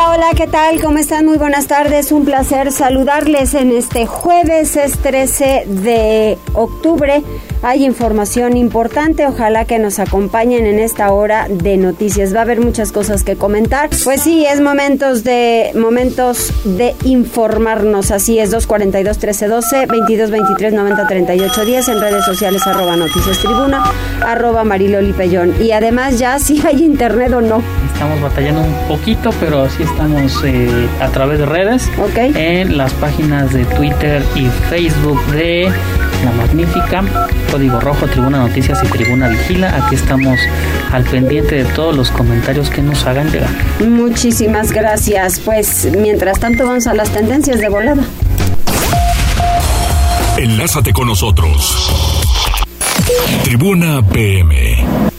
Hola, ¿qué tal? ¿Cómo están? Muy buenas tardes. Un placer saludarles en este jueves, es 13 de octubre. Hay información importante, ojalá que nos acompañen en esta hora de noticias. Va a haber muchas cosas que comentar. Pues sí, es momentos de momentos de informarnos. Así es, 242 1312 22 23 90 38 10 en redes sociales arroba noticias tribuna, arroba mariloli pellón. Y además ya si hay internet o no. Estamos batallando un poquito, pero sí estamos eh, a través de redes. Ok. En las páginas de Twitter y Facebook de La Magnífica, Código Rojo, Tribuna Noticias y Tribuna Vigila. Aquí estamos al pendiente de todos los comentarios que nos hagan llegar. Muchísimas gracias. Pues mientras tanto vamos a las tendencias de volada. Enlázate con nosotros. Tribuna PM.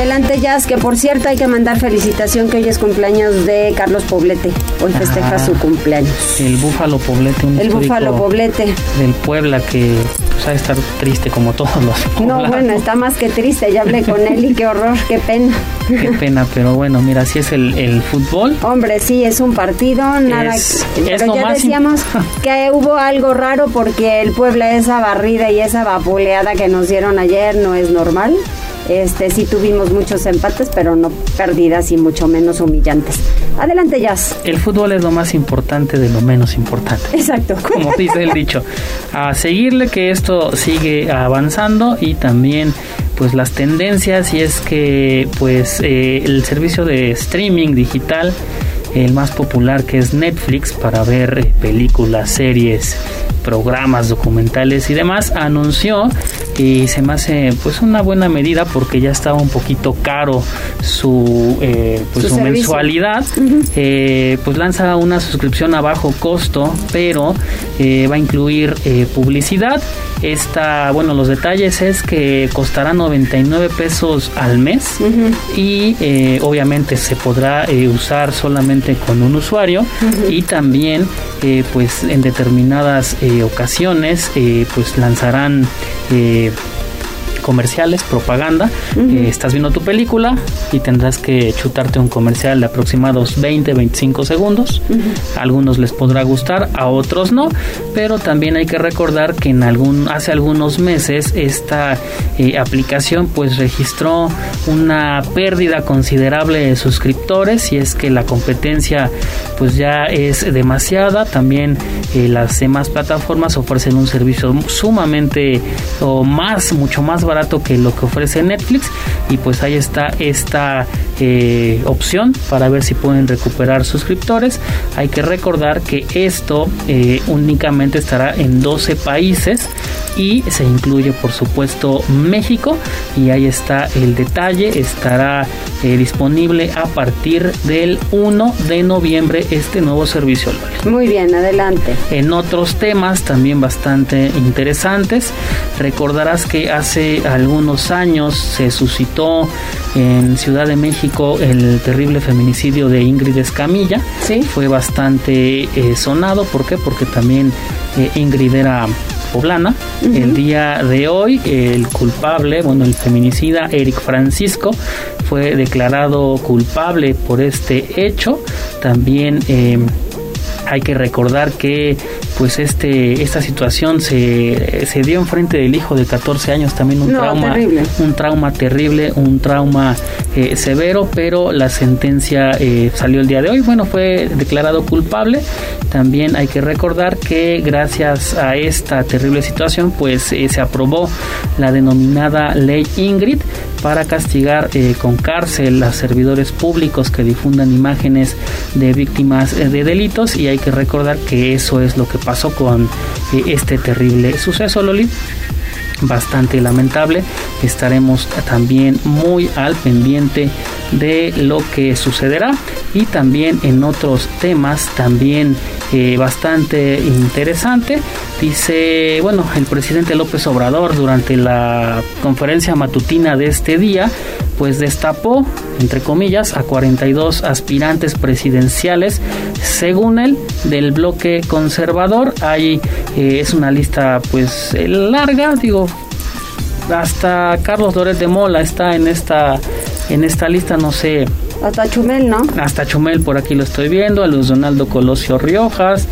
Adelante, Jazz, que por cierto hay que mandar felicitación que hoy es cumpleaños de Carlos Poblete. Hoy festeja Ah. su cumpleaños. El Búfalo Poblete, un El Búfalo Poblete. del Puebla que pues, ha de estar triste como todos los No, poblanos. bueno, está más que triste. Ya hablé con él y qué horror, qué pena. Qué pena, pero bueno, mira, así es el, el fútbol. Hombre, sí, es un partido, nada. Es- pero es ya decíamos que hubo algo raro porque el Puebla, esa barrida y esa vapuleada que nos dieron ayer no es normal. Este, sí tuvimos muchos empates, pero no pérdidas y mucho menos humillantes. Adelante, Jazz. El fútbol es lo más importante de lo menos importante. Exacto. como dice el dicho, a seguirle que esto sigue avanzando y también pues las tendencias y es que pues eh, el servicio de streaming digital el más popular que es Netflix para ver eh, películas, series, programas, documentales y demás anunció y se me hace pues una buena medida porque ya estaba un poquito caro su eh, pues Su mensualidad. Eh, pues lanza una suscripción a bajo costo pero eh, va a incluir publicidad. Esta bueno los detalles es que costará 99 pesos al mes y obviamente se podrá usar solamente con un usuario y también pues en determinadas eh, ocasiones eh, pues lanzarán eh, comerciales, propaganda. Eh, estás viendo tu película y tendrás que chutarte un comercial de aproximados 20, 25 segundos. A algunos les podrá gustar, a otros no, pero también hay que recordar que en algún hace algunos meses esta eh, aplicación pues registró una pérdida considerable de suscriptores y es que la competencia pues ya es demasiada. También eh, las demás plataformas ofrecen un servicio sumamente o más, mucho más barato que lo que ofrece Netflix y pues ahí está esta eh, opción para ver si pueden recuperar suscriptores. Hay que recordar que esto eh, únicamente estará en 12 países y se incluye por supuesto México y ahí está el detalle estará eh, disponible a partir del 1 de noviembre este nuevo servicio. Muy bien, adelante. En otros temas también bastante interesantes, recordarás que hace algunos años se suscitó en Ciudad de México el terrible feminicidio de Ingrid Escamilla. Sí. Fue bastante eh, sonado, ¿por qué? Porque también eh, Ingrid era poblana. El día de hoy el culpable, bueno, el feminicida Eric Francisco fue declarado culpable por este hecho. También eh, hay que recordar que pues este esta situación se, se dio enfrente del hijo de 14 años también un No, trauma terrible. un trauma terrible un trauma eh, severo pero la sentencia eh, salió el día de hoy bueno fue declarado culpable también hay que recordar que gracias a esta terrible situación pues eh, se aprobó la denominada ley Ingrid para castigar eh, con cárcel a servidores públicos que difundan imágenes de víctimas eh, de delitos. Y hay que recordar que eso es lo que pasó con eh, este terrible suceso, Loli. Bastante lamentable. Estaremos también muy al pendiente de lo que sucederá. Y también en otros temas también bastante interesante dice bueno el presidente López Obrador durante la conferencia matutina de este día pues destapó, entre comillas, a 42 aspirantes presidenciales, según él, del bloque conservador. Ahí eh, es una lista pues eh, larga, digo, hasta Carlos Doret de Mola está en esta en esta lista, no sé. Hasta Chumel, ¿no? Hasta Chumel, por aquí lo estoy viendo, a Luis Donaldo Colosio Riojas,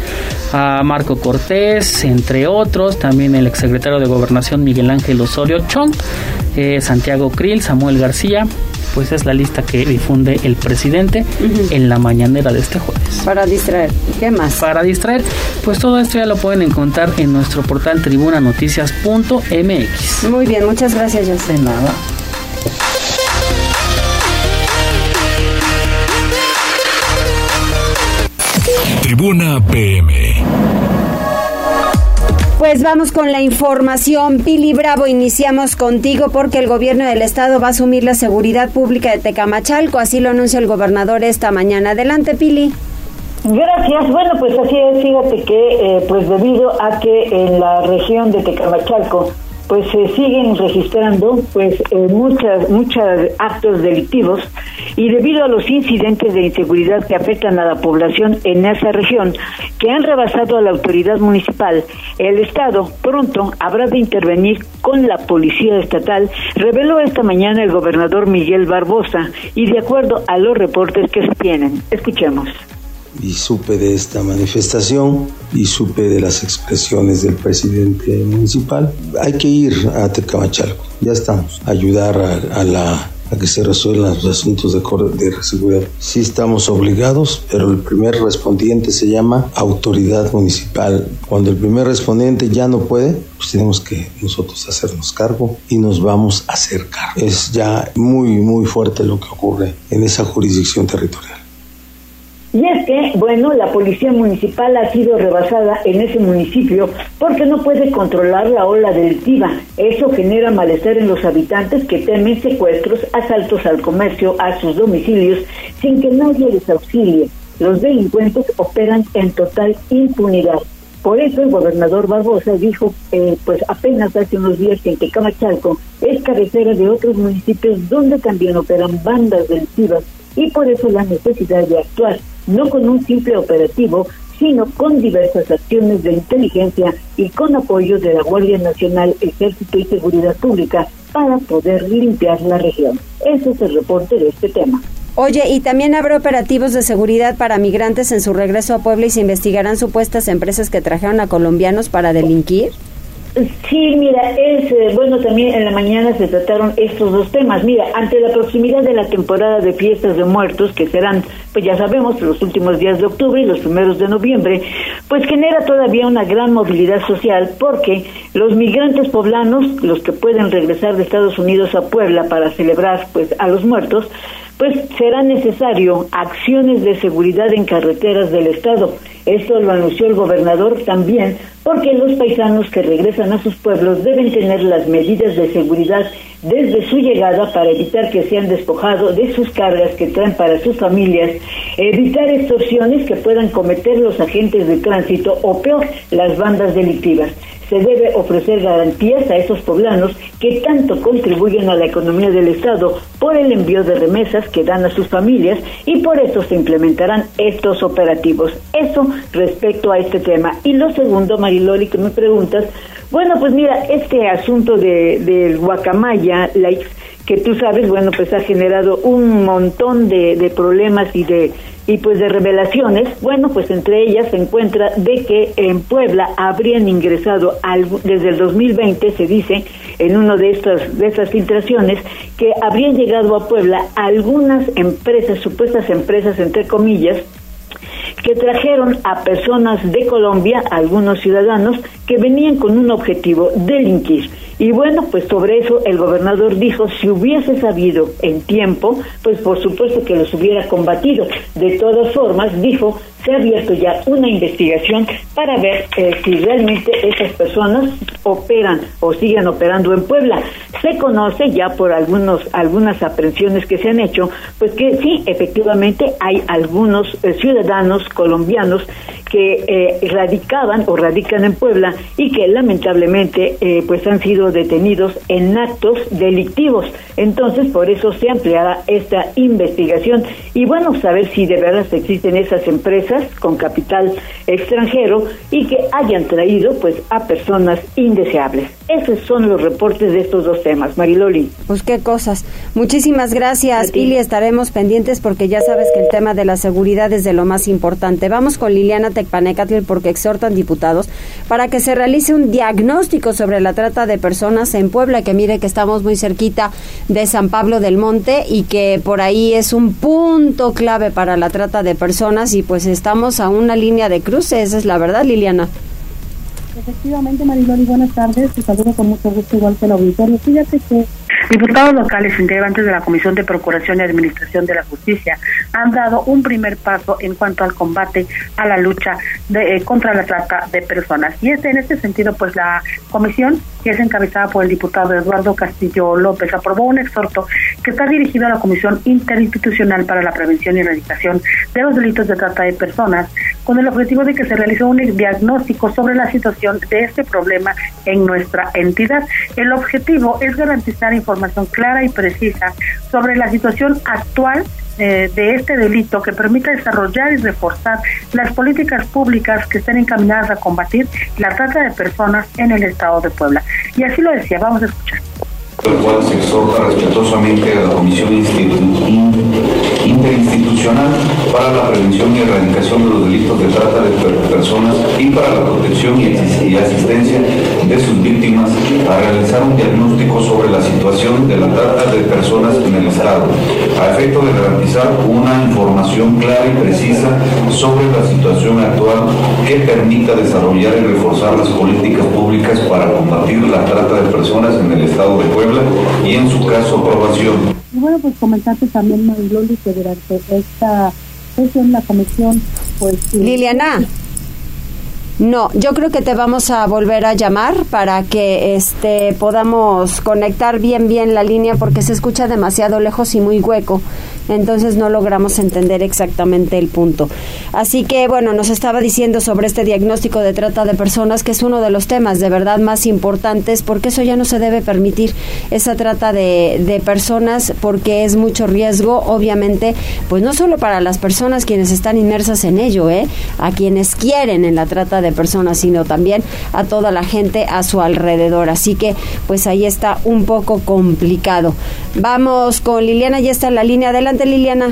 a Marco Cortés, entre otros, también el exsecretario de Gobernación Miguel Ángel Osorio Chong, eh, Santiago Krill, Samuel García, pues es la lista que difunde el presidente en la mañanera de este jueves. Para distraer, ¿qué más? Para distraer, pues todo esto ya lo pueden encontrar en nuestro portal tribunanoticias.mx. Muy bien, muchas gracias, José. De nada. Tribuna PM. Pues vamos con la información. Pili Bravo, iniciamos contigo porque el gobierno del estado va a asumir la seguridad pública de Tecamachalco, así lo anuncia el gobernador esta mañana. Adelante, Pili. Gracias. Bueno, pues así es. Fíjate que, eh, pues debido a que en la región de Tecamachalco pues se siguen registrando pues eh, muchas muchos actos delictivos y debido a los incidentes de inseguridad que afectan a la población en esa región que han rebasado a la autoridad municipal, el estado pronto habrá de intervenir con la policía estatal, reveló esta mañana el gobernador Miguel Barbosa y de acuerdo a los reportes que se tienen. Escuchemos y supe de esta manifestación y supe de las expresiones del presidente municipal. Hay que ir a Tecamachalco, ya estamos, ayudar a, la a que se resuelvan los asuntos de, de seguridad. Sí estamos obligados, pero el primer respondiente se llama autoridad municipal. Cuando el primer respondiente ya no puede, pues tenemos que nosotros hacernos cargo y nos vamos a hacer cargo. Es ya muy, muy fuerte lo que ocurre en esa jurisdicción territorial. Y es que, bueno, la policía municipal ha sido rebasada en ese municipio porque no puede controlar la ola delictiva. Eso genera malestar en los habitantes que temen secuestros, asaltos al comercio, a sus domicilios, sin que nadie les auxilie. Los delincuentes operan en total impunidad. Por eso el gobernador Barbosa dijo, eh, pues apenas hace unos días que en Tecamachalco es cabecera de otros municipios donde también operan bandas delictivas y por eso la necesidad de actuar no con un simple operativo, sino con diversas acciones de inteligencia y con apoyo de la Guardia Nacional, Ejército y Seguridad Pública para poder limpiar la región. Ese es el reporte de este tema. Oye, ¿y también habrá operativos de seguridad para migrantes en su regreso a Puebla y se investigarán supuestas empresas que trajeron a colombianos para delinquir? Sí, mira, es eh, bueno también en la mañana se trataron estos dos temas. Mira, ante la proximidad de la temporada de fiestas de muertos, que serán, pues ya sabemos, los últimos días de octubre y los primeros de noviembre, pues genera todavía una gran movilidad social porque los migrantes poblanos, los que pueden regresar de Estados Unidos a Puebla para celebrar pues a los muertos, pues será necesario acciones de seguridad en carreteras del Estado. Esto lo anunció el gobernador también, porque los paisanos que regresan a sus pueblos deben tener las medidas de seguridad desde su llegada para evitar que sean despojados de sus cargas que traen para sus familias, evitar extorsiones que puedan cometer los agentes de tránsito o peor, las bandas delictivas se debe ofrecer garantías a esos poblanos que tanto contribuyen a la economía del Estado por el envío de remesas que dan a sus familias y por eso se implementarán estos operativos. Eso respecto a este tema. Y lo segundo, Mariloli, que me preguntas, bueno, pues mira, este asunto de, del guacamaya, la que tú sabes, bueno, pues ha generado un montón de, problemas y de y pues de revelaciones, bueno, pues entre ellas se encuentra de que en Puebla habrían ingresado desde el 2020 se dice en una de estas de estas filtraciones que habrían llegado a Puebla algunas empresas, supuestas empresas entre comillas, que trajeron a personas de Colombia, algunos ciudadanos, que venían con un objetivo, delinquir. Y bueno, pues sobre eso el gobernador dijo, si hubiese sabido en tiempo, pues por supuesto que los hubiera combatido. De todas formas, dijo, se ha abierto ya una investigación para ver eh, si realmente esas personas operan o siguen operando en Puebla. Se conoce ya por algunos algunas aprehensiones que se han hecho, pues que sí, efectivamente hay algunos eh, ciudadanos colombianos que eh, radicaban o radican en Puebla y que lamentablemente pues han sido detenidos en actos delictivos. Entonces, por eso se ampliará esta investigación y bueno, saber si de verdad existen esas empresas con capital extranjero y que hayan traído pues a personas indeseables. Esos son los reportes de estos dos temas, Mariloli. Pues qué cosas. Muchísimas gracias, Ili. Estaremos pendientes porque ya sabes que el tema de la seguridad es de lo más importante. Vamos con Liliana Tecpanecatl porque exhortan diputados para que se realice un diagnóstico sobre la trata de personas en Puebla, que mire que estamos muy cerquita de San Pablo del Monte y que por ahí es un punto clave para la trata de personas y pues estamos a una línea de cruce, esa es la verdad, Liliana. Efectivamente, Mariloli, buenas tardes. Te saludo con mucho gusto, igual que el auditorio. Fíjate que diputados locales integrantes de la Comisión de Procuración y Administración de la Justicia han dado un primer paso en cuanto al combate a la lucha de, eh, contra la trata de personas. Y este, en este sentido, pues la comisión, que es encabezada por el diputado Eduardo Castillo López, aprobó un exhorto que está dirigido a la Comisión Interinstitucional para la Prevención y Erradicación de los Delitos de Trata de Personas, con el objetivo de que se realice un diagnóstico sobre la situación de este problema en nuestra entidad. El objetivo es garantizar información clara y precisa sobre la situación actual eh, de este delito que permita desarrollar y reforzar las políticas públicas que estén encaminadas a combatir la trata de personas en el estado de Puebla. Y así lo decía, vamos a escuchar el cual se exhorta respetuosamente a la Comisión Interinstitucional para la Prevención y Erradicación de los Delitos de Trata de Personas y para la protección y asistencia de sus víctimas a realizar un diagnóstico sobre la situación de la trata de personas en el Estado, a efecto de garantizar una información clara y precisa sobre la situación actual que permita desarrollar y reforzar las políticas públicas para combatir la trata de personas en el Estado de Puebla y en su caso aprobación. Y bueno, pues comentarte también, Mariloli, que durante esta sesión la comisión, pues... Liliana. No, yo creo que te vamos a volver a llamar para que este podamos conectar bien bien la línea porque se escucha demasiado lejos y muy hueco entonces no logramos entender exactamente el punto. Así que, bueno, nos estaba diciendo sobre este diagnóstico de trata de personas, que es uno de los temas de verdad más importantes, porque eso ya no se debe permitir, esa trata de, de personas, porque es mucho riesgo, obviamente, pues no solo para las personas quienes están inmersas en ello, ¿eh? a quienes quieren en la trata de personas, sino también a toda la gente a su alrededor. Así que, pues ahí está un poco complicado. Vamos con Liliana, ya está en la línea. Adelante. Liliana.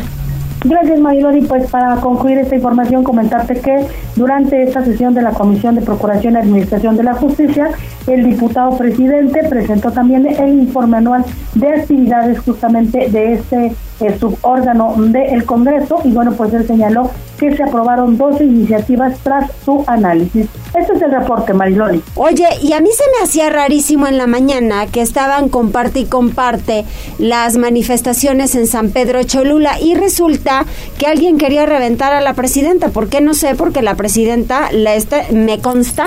Gracias, Marilori. Pues para concluir esta información, comentarte que durante esta sesión de la Comisión de Procuración y Administración de la Justicia, el diputado presidente presentó también el informe anual de actividades justamente de este eh, subórgano del Congreso y bueno, pues él señaló que se aprobaron 12 iniciativas tras su análisis. Este es el reporte, Mariloli. Oye, y a mí se me hacía rarísimo en la mañana que estaban comparte y comparte las manifestaciones en San Pedro Cholula y resulta que alguien quería reventar a la presidenta. ¿Por qué? No sé, porque la presidenta, la está, me consta,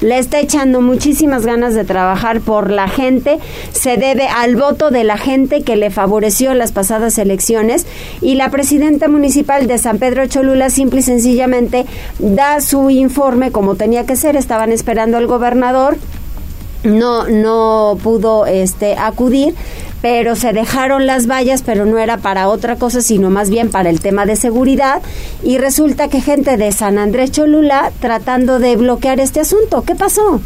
le está echando muchísimas ganas de trabajar por la gente, se debe al voto de la gente que le favoreció las pasadas elecciones y la presidenta municipal de San Pedro Cholula simple y sencillamente da su informe como tenía que ser, estaban esperando al gobernador no no pudo este acudir pero se dejaron las vallas, pero no era para otra cosa, sino más bien para el tema de seguridad. Y resulta que gente de San Andrés Cholula tratando de bloquear este asunto. ¿Qué pasó?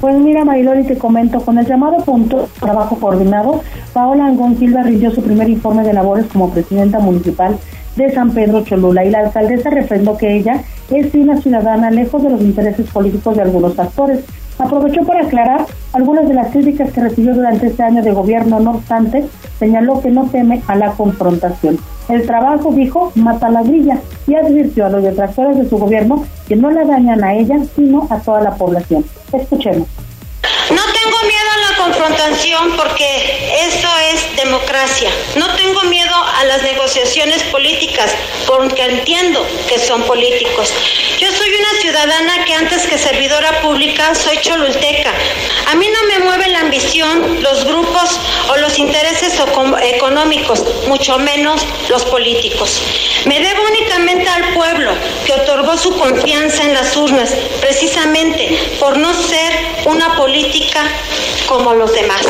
Pues mira, Marilori, te comento, con el llamado punto trabajo coordinado, Paola Angón Silva rindió su primer informe de labores como presidenta municipal de San Pedro Cholula y la alcaldesa refrendó que ella es una ciudadana lejos de los intereses políticos de algunos actores aprovechó para aclarar algunas de las críticas que recibió durante este año de gobierno, no obstante, señaló que no teme a la confrontación. El trabajo, dijo, mata la grilla y advirtió a los detractores de su gobierno que no le dañan a ella, sino a toda la población. Escuchemos. No tengo miedo a la confrontación porque esto es democracia. No tengo miedo a las negociaciones políticas porque entiendo que son políticos. Yo soy una ciudadana que antes que servidora pública soy cholulteca. A mí no me mueve la ambición, los grupos o los intereses económicos, mucho menos los políticos. Me debo únicamente al pueblo que otorgó su confianza en las urnas, precisamente por no ser una política como los demás.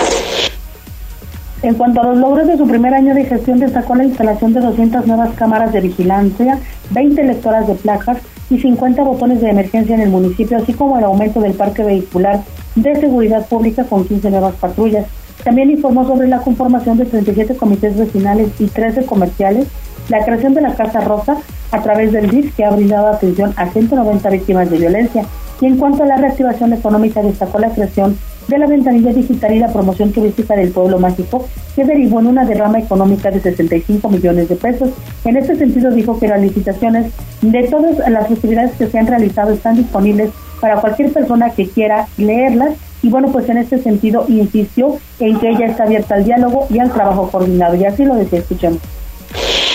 En cuanto a los logros de su primer año de gestión, destacó la instalación de 200 nuevas cámaras de vigilancia, 20 lectoras de placas y 50 botones de emergencia en el municipio, así como el aumento del parque vehicular de seguridad pública con 15 nuevas patrullas. También informó sobre la conformación de 37 comités vecinales y 13 comerciales, la creación de la Casa Rosa a través del DIF que ha brindado atención a 190 víctimas de violencia. Y en cuanto a la reactivación económica, destacó la creación de la ventanilla digital y la promoción turística del pueblo mágico, que derivó en una derrama económica de 65 millones de pesos. En este sentido, dijo que las licitaciones de todas las actividades que se han realizado están disponibles para cualquier persona que quiera leerlas. Y bueno, pues en este sentido insistió en que ella está abierta al diálogo y al trabajo coordinado. Y así lo decía, escuchemos.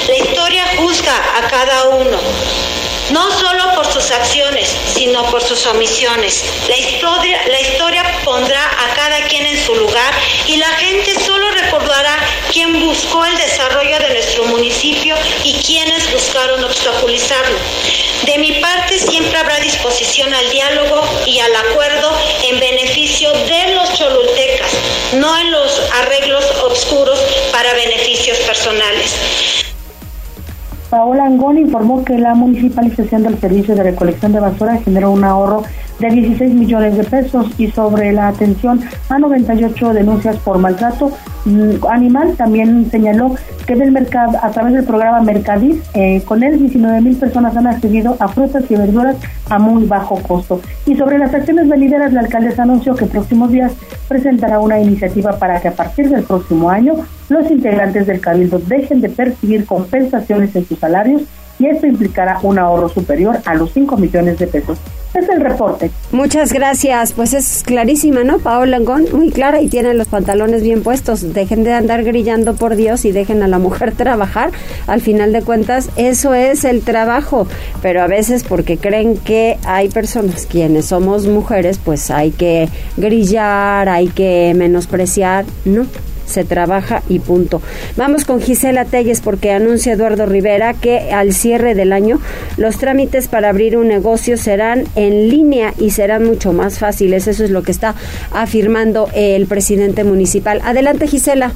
La historia juzga a cada uno no solo por sus acciones, sino por sus omisiones. La historia, la historia pondrá a cada quien en su lugar y la gente solo recordará quién buscó el desarrollo de nuestro municipio y quiénes buscaron obstaculizarlo. De mi parte siempre habrá disposición al diálogo y al acuerdo en beneficio de los cholultecas, no en los arreglos oscuros para beneficios personales. Paola Angón informó que la municipalización del servicio de recolección de basura generó un ahorro de 16 millones de pesos y sobre la atención a 98 denuncias por maltrato mm, animal también señaló que del mercado a través del programa Mercadis eh, con él 19 mil personas han accedido a frutas y verduras a muy bajo costo. Y sobre las acciones venideras la alcaldesa anunció que próximos días presentará una iniciativa para que a partir del próximo año los integrantes del cabildo dejen de percibir compensaciones en sus salarios y esto implicará un ahorro superior a los 5 millones de pesos. Es el reporte. Muchas gracias. Pues es clarísima, ¿no? Paola Langón, muy clara y tiene los pantalones bien puestos. Dejen de andar grillando por Dios y dejen a la mujer trabajar. Al final de cuentas, eso es el trabajo. Pero a veces porque creen que hay personas quienes somos mujeres, pues hay que grillar, hay que menospreciar. No, se trabaja y punto. Vamos con Gisela Telles porque anuncia Eduardo Rivera que al cierre del año los trámites para abrir un negocio serán en línea y serán mucho más fáciles. Eso es lo que está afirmando el presidente municipal. Adelante Gisela.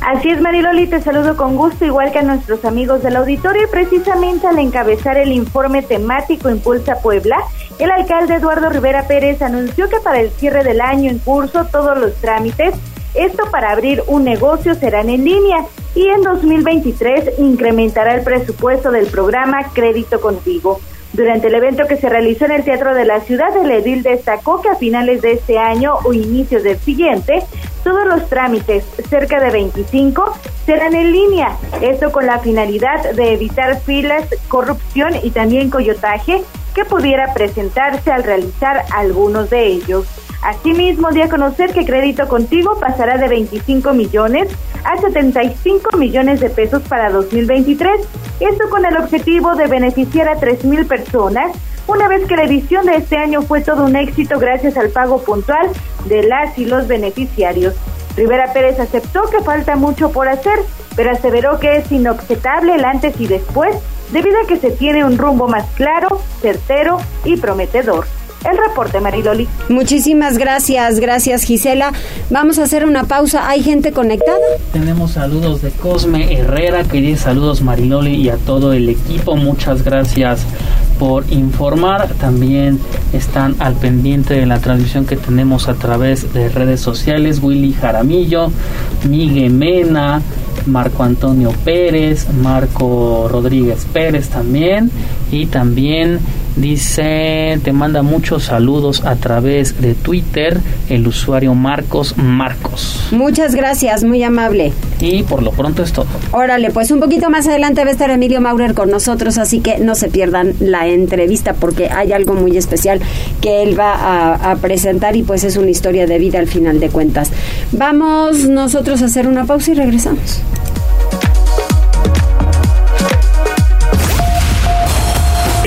Así es, Mariloli, te saludo con gusto, igual que a nuestros amigos del auditorio, y precisamente al encabezar el informe temático Impulsa Puebla, el alcalde Eduardo Rivera Pérez anunció que para el cierre del año en curso todos los trámites esto para abrir un negocio serán en línea y en 2023 incrementará el presupuesto del programa Crédito Contigo. Durante el evento que se realizó en el Teatro de la Ciudad, el edil destacó que a finales de este año o inicios del siguiente, todos los trámites, cerca de 25, serán en línea. Esto con la finalidad de evitar filas, corrupción y también coyotaje que pudiera presentarse al realizar algunos de ellos. Asimismo, dio a conocer que Crédito Contigo pasará de 25 millones a 75 millones de pesos para 2023. Esto con el objetivo de beneficiar a 3 mil personas, una vez que la edición de este año fue todo un éxito gracias al pago puntual de las y los beneficiarios. Rivera Pérez aceptó que falta mucho por hacer, pero aseveró que es inobjetable el antes y después, debido a que se tiene un rumbo más claro, certero y prometedor el reporte, Mariloli. Muchísimas gracias, gracias Gisela. Vamos a hacer una pausa. ¿Hay gente conectada? Tenemos saludos de Cosme Herrera, que dice saludos Mariloli y a todo el equipo. Muchas gracias por informar. También están al pendiente de la transmisión que tenemos a través de redes sociales. Willy Jaramillo, Miguel Mena, Marco Antonio Pérez, Marco Rodríguez Pérez también y también Dice, te manda muchos saludos a través de Twitter el usuario Marcos Marcos. Muchas gracias, muy amable. Y por lo pronto es todo. Órale, pues un poquito más adelante va a estar Emilio Maurer con nosotros, así que no se pierdan la entrevista porque hay algo muy especial que él va a, a presentar y pues es una historia de vida al final de cuentas. Vamos nosotros a hacer una pausa y regresamos.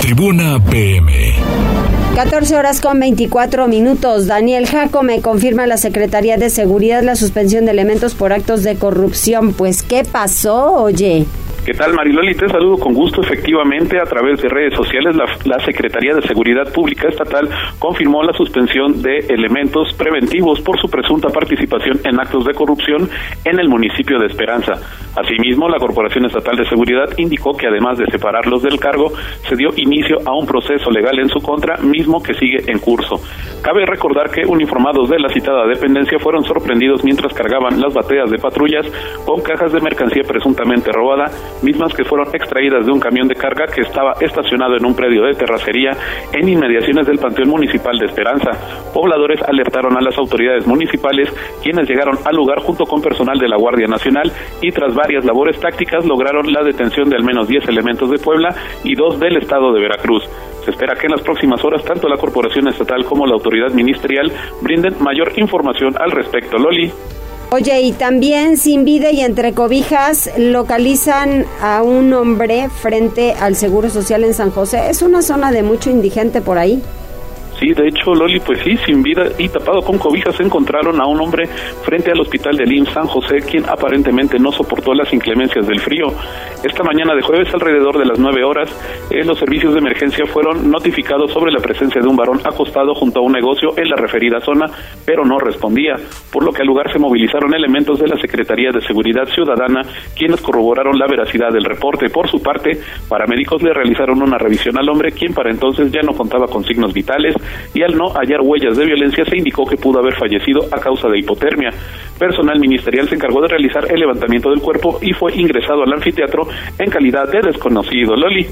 Tribuna PM. 14 horas con 24 minutos. Daniel Jaco me confirma la Secretaría de Seguridad la suspensión de elementos por actos de corrupción. Pues, ¿qué pasó, oye? ¿Qué tal, Mariloli? Te saludo con gusto. Efectivamente, a través de redes sociales, la, Secretaría de Seguridad Pública Estatal confirmó la suspensión de elementos preventivos por su presunta participación en actos de corrupción en el municipio de Esperanza. Asimismo, la Corporación Estatal de Seguridad indicó que además de separarlos del cargo, se dio inicio a un proceso legal en su contra, mismo que sigue en curso. Cabe recordar que uniformados de la citada dependencia fueron sorprendidos mientras cargaban las bateas de patrullas con cajas de mercancía presuntamente robada mismas que fueron extraídas de un camión de carga que estaba estacionado en un predio de terracería en inmediaciones del Panteón Municipal de Esperanza. Pobladores alertaron a las autoridades municipales, quienes llegaron al lugar junto con personal de la Guardia Nacional y tras varias labores tácticas lograron la detención de al menos 10 elementos de Puebla y dos del estado de Veracruz. Se espera que en las próximas horas tanto la Corporación Estatal como la autoridad ministerial brinden mayor información al respecto. Loli. Oye, y también sin vida y entre cobijas localizan a un hombre frente al Seguro Social en San José. Es una zona de mucho indigente por ahí. Sí, de hecho, Loli, pues sí, sin vida y tapado con cobijas encontraron a un hombre frente al hospital de IMSS San José, quien aparentemente no soportó las inclemencias del frío. Esta mañana de jueves, alrededor de las 9 horas, eh, los servicios de emergencia fueron notificados sobre la presencia de un varón acostado junto a un negocio en la referida zona, pero no respondía, por lo que al lugar se movilizaron elementos de la Secretaría de Seguridad Ciudadana, quienes corroboraron la veracidad del reporte. Por su parte, paramédicos le realizaron una revisión al hombre, quien para entonces ya no contaba con signos vitales y al no hallar huellas de violencia se indicó que pudo haber fallecido a causa de hipotermia. Personal ministerial se encargó de realizar el levantamiento del cuerpo y fue ingresado al anfiteatro en calidad de desconocido. Loli.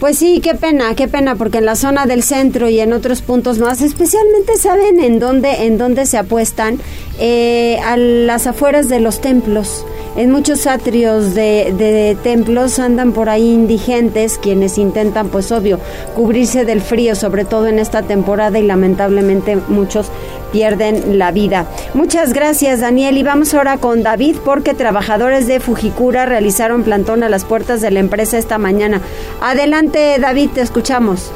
Pues sí, qué pena, qué pena, porque en la zona del centro y en otros puntos más, especialmente saben en dónde, en dónde se apuestan, eh, a las afueras de los templos. En muchos atrios de, de, templos andan por ahí indigentes quienes intentan, pues obvio, cubrirse del frío, sobre todo en esta temporada y lamentablemente muchos pierden la vida. Muchas gracias Daniel y vamos ahora con David porque trabajadores de Fujikura realizaron plantón a las puertas de la empresa esta mañana. Adelante David, te escuchamos.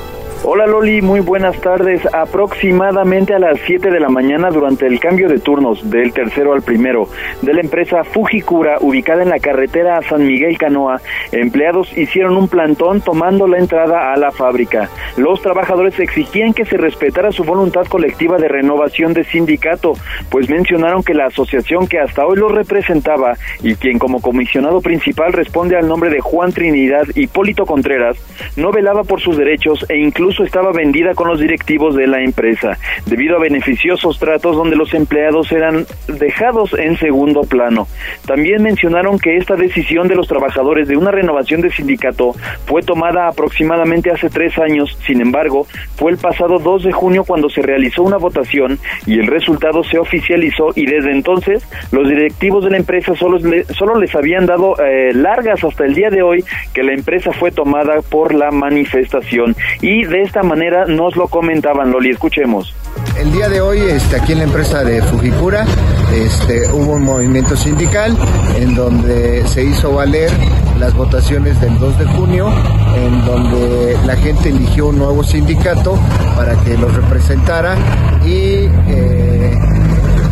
Hola Loli, muy buenas tardes. Aproximadamente a las 7 de la mañana durante el cambio de turnos del tercero al primero de la empresa Fujikura ubicada en la carretera San Miguel Canoa, empleados hicieron un plantón tomando la entrada a la fábrica. Los trabajadores exigían que se respetara su voluntad colectiva de renovación de sindicato, pues mencionaron que la asociación que hasta hoy los representaba y quien como comisionado principal responde al nombre de Juan Trinidad Hipólito Contreras, no velaba por sus derechos e incluso incluso estaba vendida con los directivos de la empresa, debido a beneficiosos tratos donde los empleados eran dejados en segundo plano. También mencionaron que esta decisión de los trabajadores de una renovación de sindicato fue tomada aproximadamente hace tres años, sin embargo, fue el pasado 2 de junio cuando se realizó una votación y el resultado se oficializó y desde entonces los directivos de la empresa solo, solo les habían dado eh, largas hasta el día de hoy que la empresa fue tomada por la manifestación y de esta manera nos lo comentaban, Loli, escuchemos. El día de hoy, este, aquí en la empresa de Fujikura, este, hubo un movimiento sindical en donde se hizo valer las votaciones del 2 de junio, en donde la gente eligió un nuevo sindicato para que los representara y eh,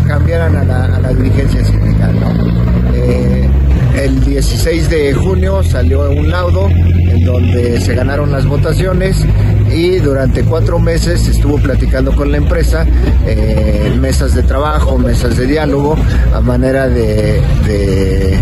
cambiaran a la, a dirigencia sindical. El 16 de junio salió un laudo en donde se ganaron las votaciones y durante cuatro meses estuvo platicando con la empresa, eh, mesas de trabajo, mesas de diálogo, a manera de, de,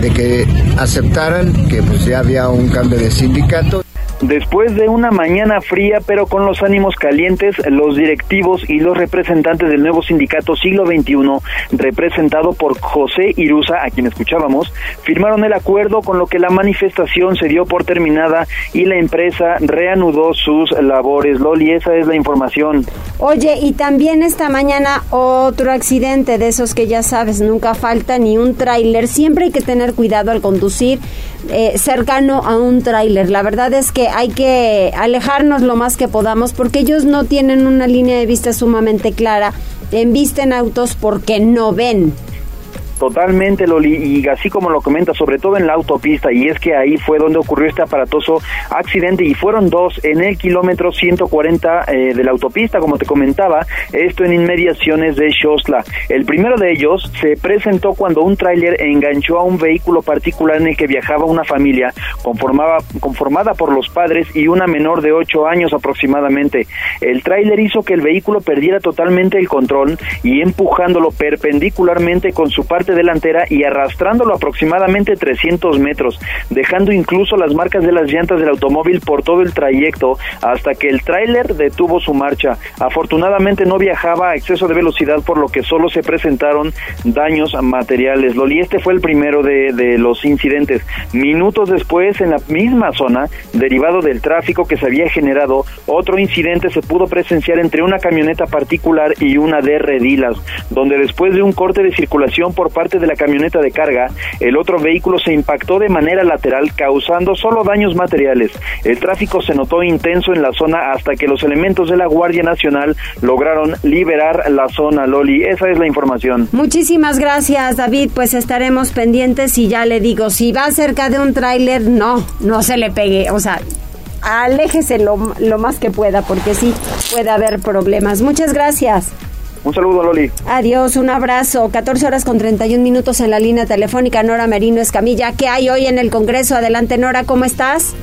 de que aceptaran que pues ya había un cambio de sindicato. Después de una mañana fría pero con los ánimos calientes, los directivos y los representantes del nuevo sindicato Siglo XXI, representado por José Iruza, a quien escuchábamos, firmaron el acuerdo con lo que la manifestación se dio por terminada y la empresa reanudó sus labores. Loli, esa es la información. Oye, y también esta mañana otro accidente de esos que ya sabes, nunca falta ni un tráiler. Siempre hay que tener cuidado al conducir eh, cercano a un tráiler. La verdad es que hay que alejarnos lo más que podamos porque ellos no tienen una línea de vista sumamente clara, embisten autos porque no ven. Totalmente, Loli, y así como lo comenta, sobre todo en la autopista, y es que ahí fue donde ocurrió este aparatoso accidente, y fueron dos en el kilómetro 140 eh, de la autopista, como te comentaba, esto en inmediaciones de Shostla. El primero de ellos se presentó cuando un tráiler enganchó a un vehículo particular en el que viajaba una familia conformaba, conformada por los padres y una menor de 8 años aproximadamente. El tráiler hizo que el vehículo perdiera totalmente el control y empujándolo perpendicularmente con su parte delantera y arrastrándolo aproximadamente 300 metros, dejando incluso las marcas de las llantas del automóvil por todo el trayecto hasta que el tráiler detuvo su marcha. Afortunadamente no viajaba a exceso de velocidad por lo que solo se presentaron daños materiales. Loli, este fue el primero de, de los incidentes. Minutos después, en la misma zona, derivado del tráfico que se había generado, otro incidente se pudo presenciar entre una camioneta particular y una de Redilas, donde después de un corte de circulación por parte de la camioneta de carga, el otro vehículo se impactó de manera lateral causando solo daños materiales. El tráfico se notó intenso en la zona hasta que los elementos de la Guardia Nacional lograron liberar la zona, Loli. Esa es la información. Muchísimas gracias, David. Pues estaremos pendientes y ya le digo, si va cerca de un tráiler, no, no se le pegue. O sea, aléjese lo, lo más que pueda porque sí puede haber problemas. Muchas gracias. Un saludo, Loli. Adiós, un abrazo. 14 horas con 31 minutos en la línea telefónica. Nora Merino Escamilla. ¿Qué hay hoy en el Congreso? Adelante, Nora, ¿cómo estás?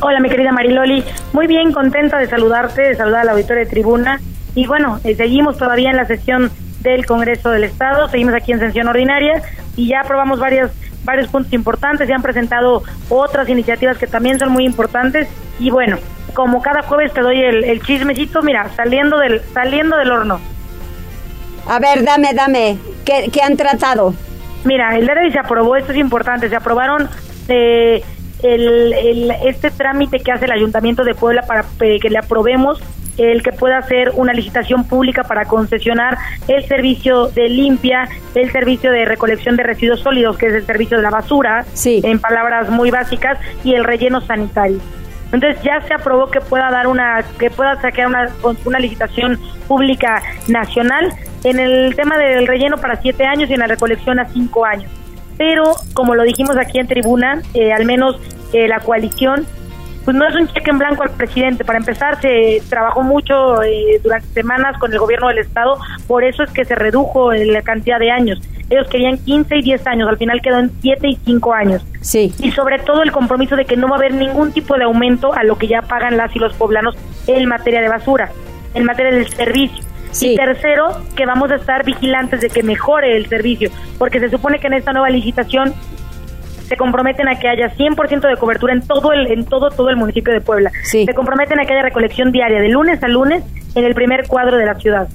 Hola, mi querida Mariloli. Muy bien, contenta de saludarte, de saludar a la auditoría de tribuna. Y bueno, eh, seguimos todavía en la sesión del Congreso del Estado, seguimos aquí en sesión ordinaria y ya aprobamos varios, varios puntos importantes, se han presentado otras iniciativas que también son muy importantes y bueno, como cada jueves te doy el, el chismecito, mira, saliendo del, saliendo del horno. A ver, dame, dame. ¿Qué, qué han tratado? Mira, el día de hoy se aprobó, esto es importante, se aprobaron eh, el, el, este trámite que hace el Ayuntamiento de Puebla para eh, que le aprobemos el que pueda hacer una licitación pública para concesionar el servicio de limpia, el servicio de recolección de residuos sólidos, que es el servicio de la basura, en palabras muy básicas, y el relleno sanitario. Entonces ya se aprobó que pueda dar una, que pueda sacar una, una licitación pública nacional en el tema del relleno para siete años y en la recolección a cinco años. Pero como lo dijimos aquí en tribuna, eh, al menos eh, la coalición pues no es un cheque en blanco al presidente. Para empezar, se trabajó mucho eh, durante semanas con el gobierno del Estado, por eso es que se redujo la cantidad de años. Ellos querían 15 y 10 años, al final quedó en 7 y 5 años. Sí. Y sobre todo el compromiso de que no va a haber ningún tipo de aumento a lo que ya pagan las y los poblanos en materia de basura, en materia del servicio. Sí. Y tercero, que vamos a estar vigilantes de que mejore el servicio, porque se supone que en esta nueva licitación se comprometen a que haya 100% de cobertura en todo el en todo todo el municipio de Puebla. Sí. Se comprometen a que haya recolección diaria de lunes a lunes en el primer cuadro de la ciudad.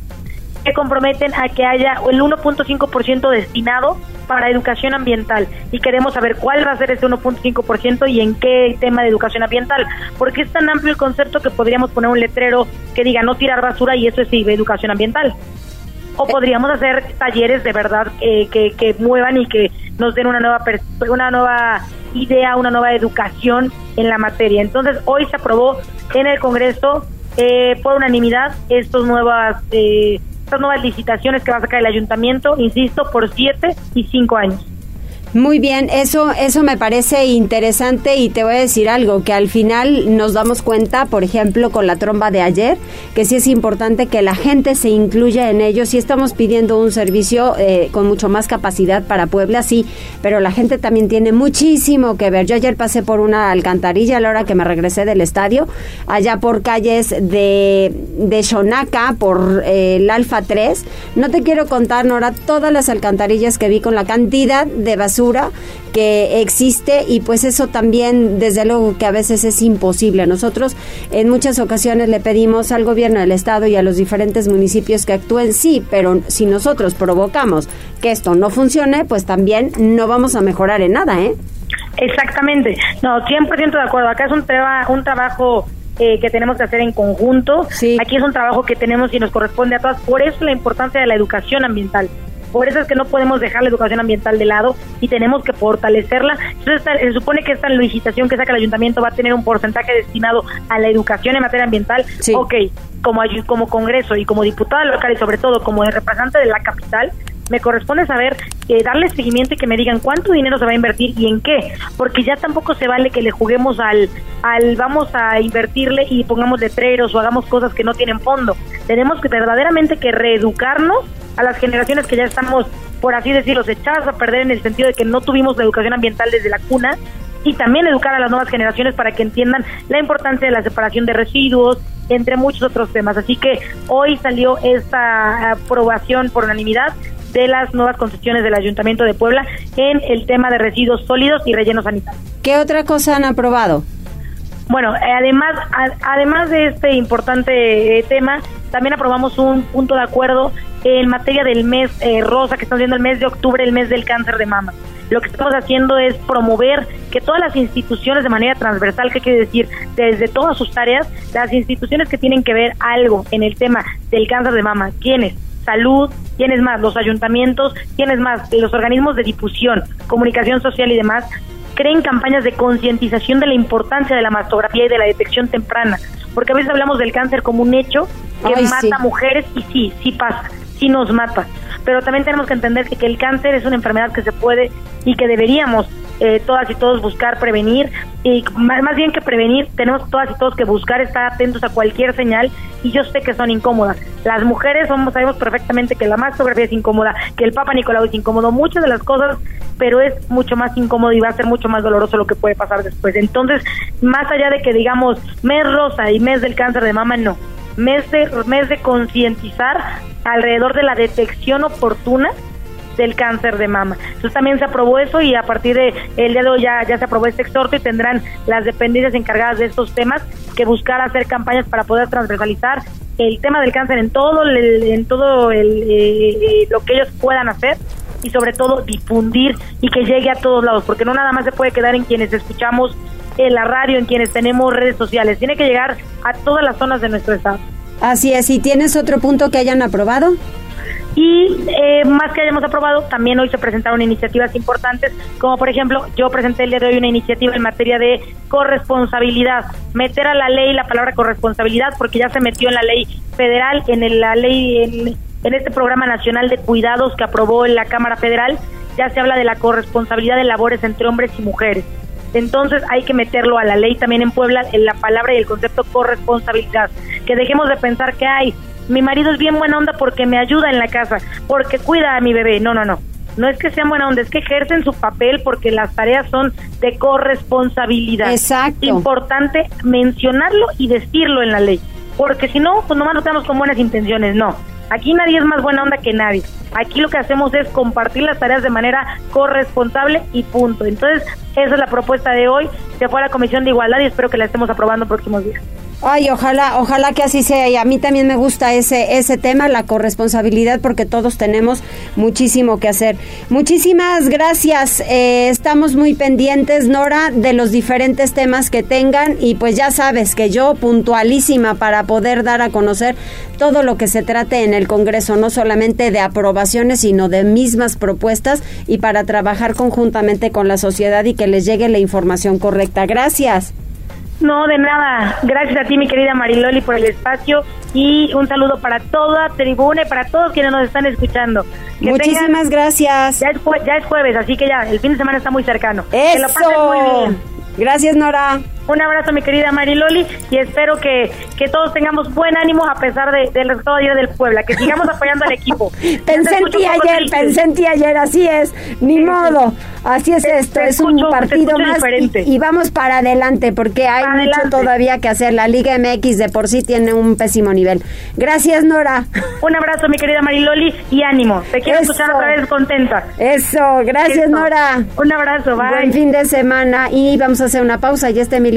Se comprometen a que haya el 1.5% destinado para educación ambiental y queremos saber cuál va a ser ese 1.5% y en qué tema de educación ambiental, porque es tan amplio el concepto que podríamos poner un letrero que diga no tirar basura y eso es educación ambiental. O podríamos hacer talleres de verdad eh, que, que muevan y que nos den una nueva una nueva idea, una nueva educación en la materia. Entonces, hoy se aprobó en el Congreso eh, por unanimidad estos nuevas eh, estas nuevas licitaciones que va a sacar el ayuntamiento, insisto, por siete y cinco años. Muy bien, eso, eso me parece interesante y te voy a decir algo, que al final nos damos cuenta, por ejemplo, con la tromba de ayer, que sí es importante que la gente se incluya en ello. Sí estamos pidiendo un servicio eh, con mucho más capacidad para Puebla, sí, pero la gente también tiene muchísimo que ver. Yo ayer pasé por una alcantarilla a la hora que me regresé del estadio, allá por calles de, de por eh, el Alfa 3. No te quiero contar, Nora, todas las alcantarillas que vi con la cantidad de basura que existe y pues eso también desde luego que a veces es imposible. Nosotros en muchas ocasiones le pedimos al gobierno del estado y a los diferentes municipios que actúen, sí, pero si nosotros provocamos que esto no funcione, pues también no vamos a mejorar en nada, ¿eh? Exactamente. No, 100% de acuerdo. Acá es un, un trabajo eh, que tenemos que hacer en conjunto. Aquí es un trabajo que tenemos y nos corresponde a todas. Por eso la importancia de la educación ambiental. Por eso es que no podemos dejar la educación ambiental de lado y tenemos que fortalecerla. Entonces, se supone que esta licitación que saca el ayuntamiento va a tener un porcentaje destinado a la educación en materia ambiental. Ok, como, como Congreso y como diputada local y sobre todo como representante de la capital, me corresponde saber, eh, darle seguimiento y que me digan cuánto dinero se va a invertir y en qué, porque ya tampoco se vale que le juguemos al, al vamos a invertirle y pongamos letreros o hagamos cosas que no tienen fondo. Tenemos que verdaderamente que reeducarnos a las generaciones que ya estamos, por así decirlo, echadas a perder en el sentido de que no tuvimos la educación ambiental desde la cuna y también educar a las nuevas generaciones para que entiendan la importancia de la separación de residuos, entre muchos otros temas. Así que hoy salió esta aprobación por unanimidad de las nuevas concesiones del Ayuntamiento de Puebla en el tema de residuos sólidos y rellenos sanitarios. ¿Qué otra cosa han aprobado? Bueno, eh, además, además de este importante eh, tema, también aprobamos un punto de acuerdo en materia del mes eh, rosa, que estamos viendo el mes de octubre, el mes del cáncer de mama. Lo que estamos haciendo es promover que todas las instituciones de manera transversal, que quiere decir desde todas sus áreas, las instituciones que tienen que ver algo en el tema del cáncer de mama, ¿quiénes? Salud, ¿quiénes más? Los ayuntamientos, ¿quiénes más? Los organismos de difusión, comunicación social y demás, creen campañas de concientización de la importancia de la mastografía y de la detección temprana, porque a veces hablamos del cáncer como un hecho que mata mujeres y sí, sí pasa, sí nos mata, pero también tenemos que entender que, que el cáncer es una enfermedad que se puede y que deberíamos eh, todas y todos buscar prevenir y más, más, bien que prevenir tenemos todas y todos que buscar estar atentos a cualquier señal y yo sé que son incómodas. Las mujeres somos sabemos perfectamente que la mastografía es incómoda que el Papa Nicolau es incómodo muchas de las cosas pero es mucho más incómodo y va a ser mucho más doloroso lo que puede pasar después. Entonces más allá de que digamos mes rosa y mes del cáncer de mama no. Mes de mes de concientizar alrededor de la detección oportuna del cáncer de mama. Entonces también se aprobó eso y a partir de el día de hoy ya, ya se aprobó este exhorto y tendrán las dependencias encargadas de estos temas que buscar hacer campañas para poder transversalizar el tema del cáncer en todo en todo el, eh, eh, lo que ellos puedan hacer y sobre todo difundir y que llegue a todos lados, porque no nada más se puede quedar en quienes escuchamos en la radio, en quienes tenemos redes sociales, tiene que llegar a todas las zonas de nuestro estado. Así es, ¿y tienes otro punto que hayan aprobado? Y eh, más que hayamos aprobado, también hoy se presentaron iniciativas importantes, como por ejemplo, yo presenté el día de hoy una iniciativa en materia de corresponsabilidad, meter a la ley la palabra corresponsabilidad, porque ya se metió en la ley federal, en la ley, en, en este programa nacional de cuidados que aprobó en la Cámara Federal, ya se habla de la corresponsabilidad de labores entre hombres y mujeres. Entonces hay que meterlo a la ley también en Puebla, en la palabra y el concepto corresponsabilidad. Que dejemos de pensar que hay mi marido es bien buena onda porque me ayuda en la casa, porque cuida a mi bebé. No, no, no. No es que sean buena onda, es que ejercen su papel porque las tareas son de corresponsabilidad. Exacto. Importante mencionarlo y decirlo en la ley. Porque si no, pues nomás nos quedamos con buenas intenciones. No. Aquí nadie es más buena onda que nadie. Aquí lo que hacemos es compartir las tareas de manera corresponsable y punto. Entonces, esa es la propuesta de hoy. Se fue a la Comisión de Igualdad y espero que la estemos aprobando próximos días. Ay, ojalá, ojalá que así sea. Y a mí también me gusta ese, ese tema, la corresponsabilidad, porque todos tenemos muchísimo que hacer. Muchísimas gracias. Eh, estamos muy pendientes, Nora, de los diferentes temas que tengan. Y pues ya sabes que yo, puntualísima para poder dar a conocer todo lo que se trate en el Congreso, no solamente de aprobaciones, sino de mismas propuestas y para trabajar conjuntamente con la sociedad y que les llegue la información correcta. Gracias. No, de nada. Gracias a ti, mi querida Mariloli, por el espacio y un saludo para toda tribuna y para todos quienes nos están escuchando. Muchísimas gracias. Ya es, ya es, jueves, así que ya, el fin de semana está muy cercano. ¡Eso! Que lo pasen muy bien. Gracias, Nora. Un abrazo, mi querida Mariloli, y espero que, que todos tengamos buen ánimo a pesar de, del resultado ayer del Puebla, que sigamos apoyando al equipo. pensé en ti ayer, pensé en ti ayer, así es, ni modo, así es esto, es un partido más y, vamos para adelante, porque hay mucho todavía que hacer. La Liga MX de por sí tiene un pésimo nivel. Gracias, Nora. Un abrazo, mi querida Mariloli, y ánimo. Te quiero escuchar otra vez contenta. Eso, gracias, Nora. Un abrazo, bye. Buen fin de semana y vamos a hacer una pausa. Ya está Emilio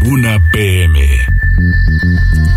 Tribuna PM.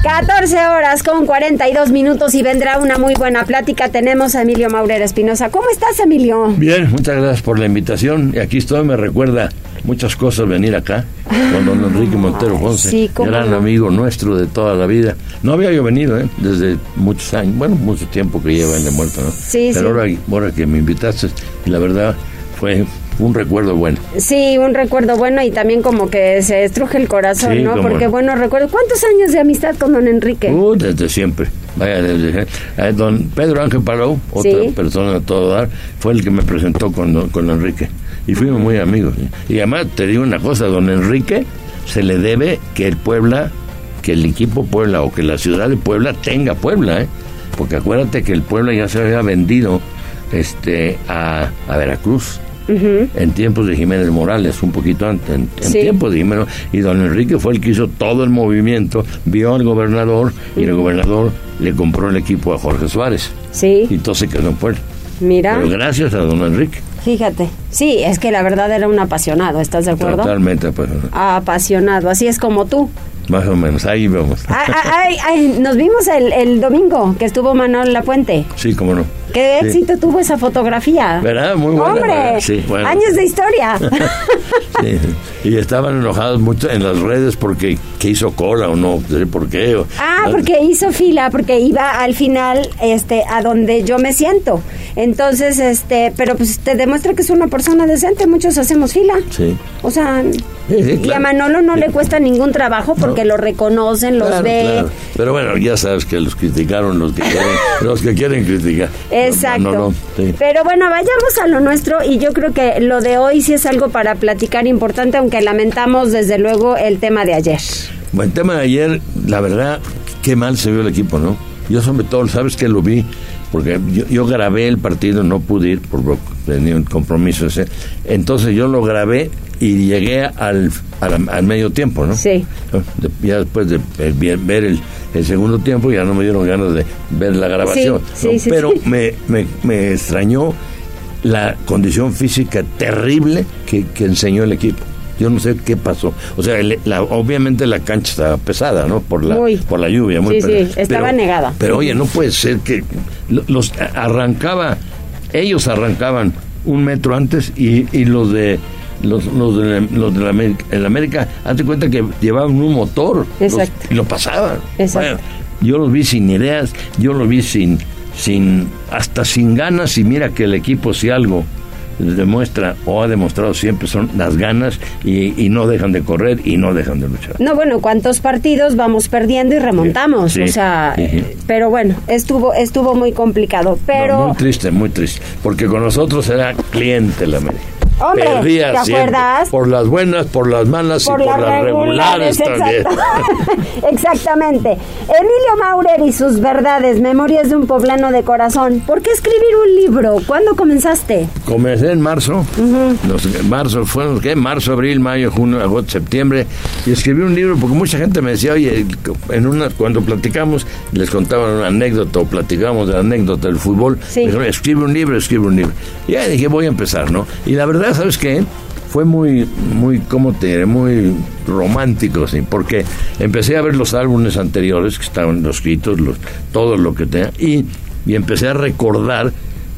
14 horas con 42 minutos y vendrá una muy buena plática. Tenemos a Emilio Maurer Espinosa. ¿Cómo estás, Emilio? Bien, muchas gracias por la invitación. Y aquí estoy, me recuerda muchas cosas venir acá con don Enrique Montero Ponce, gran amigo nuestro de toda la vida. No había yo venido, ¿eh? Desde muchos años, bueno, mucho tiempo que lleva en la muerto, ¿no? Sí, Pero Ahora, ahora que me invitaste, la verdad fue un recuerdo bueno. Sí, un recuerdo bueno y también como que se estruje el corazón, ¿no? Porque bueno, recuerdo. ¿Cuántos años de amistad con don Enrique? Uh, desde siempre. Vaya, desde, eh, don Pedro Ángel Palou, otra persona de todo dar, fue el que me presentó con, con Enrique. Y fuimos muy amigos. Y además, te digo una cosa, don Enrique se le debe que el Puebla, que el equipo Puebla o que la ciudad de Puebla tenga Puebla, ¿eh? Porque acuérdate que el Puebla ya se había vendido este a, a Veracruz en tiempos de Jiménez Morales, un poquito antes, en, tiempos de Jiménez, y don Enrique fue el que hizo todo el movimiento, vio al gobernador y el gobernador le compró el equipo a Jorge Suárez. Sí. Y entonces quedó en Puebla. Mira. Pero gracias a don Enrique. Fíjate, sí, es que la verdad era un apasionado, ¿estás de acuerdo? Totalmente apasionado. Apasionado, así es como tú. Más o menos, ahí vemos. Ah, ah, ay, nos vimos el, el, domingo que estuvo Manuel La Puente. Sí, cómo no. Qué éxito tuvo esa fotografía. ¿Verdad? Muy buena. Hombre, sí, años de historia. sí, y estaban enojados mucho en las redes porque que hizo cola o no, no sé por qué. ah, porque hizo fila, porque iba al final este a donde yo me siento. Entonces, este, pero pues te demuestra que es una persona decente, muchos hacemos fila. Sí. O sea, y a Manolo no le cuesta ningún trabajo porque lo reconocen, los ve. Pero bueno, ya sabes que los criticaron los que quieren, los que quieren criticar. Exacto. Pero bueno, vayamos a lo nuestro y yo creo que lo de hoy sí es algo para platicar importante, aunque lamentamos desde luego el tema de ayer. Bueno, el tema de ayer, la verdad, qué mal se vio el equipo, ¿no? Yo sobre todo, ¿sabes que Lo vi, porque yo, grabé el partido, no pude ir, por tenía un compromiso ese. Entonces yo lo grabé y llegué al, al, medio tiempo, ¿no? Sí. Ya después de ver el, el, segundo tiempo ya no me dieron ganas de ver la grabación. Sí, sí, Pero Me, me, me, extrañó la condición física terrible que, que, enseñó el equipo. Yo no sé qué pasó. O sea, la, obviamente la cancha estaba pesada, ¿no? Por la, por la lluvia. Muy sí, sí, estaba negada. Pero oye, no puede ser que los arrancaba, ellos arrancaban un metro antes y, y los de los, los de, los de la América, en la América, hazte cuenta que llevaban un motor y lo pasaban. yo los vi sin ideas, yo los vi sin, sin, hasta sin ganas y mira que el equipo si algo demuestra o ha demostrado siempre son las ganas y, no dejan de correr y no dejan de luchar. No, bueno, ¿cuántos partidos vamos perdiendo y remontamos? o sea, pero bueno, estuvo estuvo muy complicado, pero... muy triste, muy triste, porque con nosotros era cliente la América. Hombre, ¿te acuerdas? Por las buenas, por las malas y por las regulares, también. Exactamente. Emilio Maurer y sus verdades, Memorias de un poblano de corazón. ¿Por qué escribir un libro? ¿Cuándo comenzaste? Comencé en marzo. marzo, fueron, ¿qué? Marzo, abril, mayo, junio, agosto, septiembre. Y escribí un libro porque mucha gente me decía, oye, en una, cuando platicamos, les contaban una anécdota o platicamos de la anécdota del fútbol. Sí. escribe un libro, escribe un libro. Y ya dije, voy a empezar, ¿no? Y la verdad ¿sabes qué? fue muy, muy, ¿cómo te diré? Muy romántico, ¿sí? porque empecé a ver los álbumes anteriores que estaban escritos, los, todo lo que tenía, y, y empecé a recordar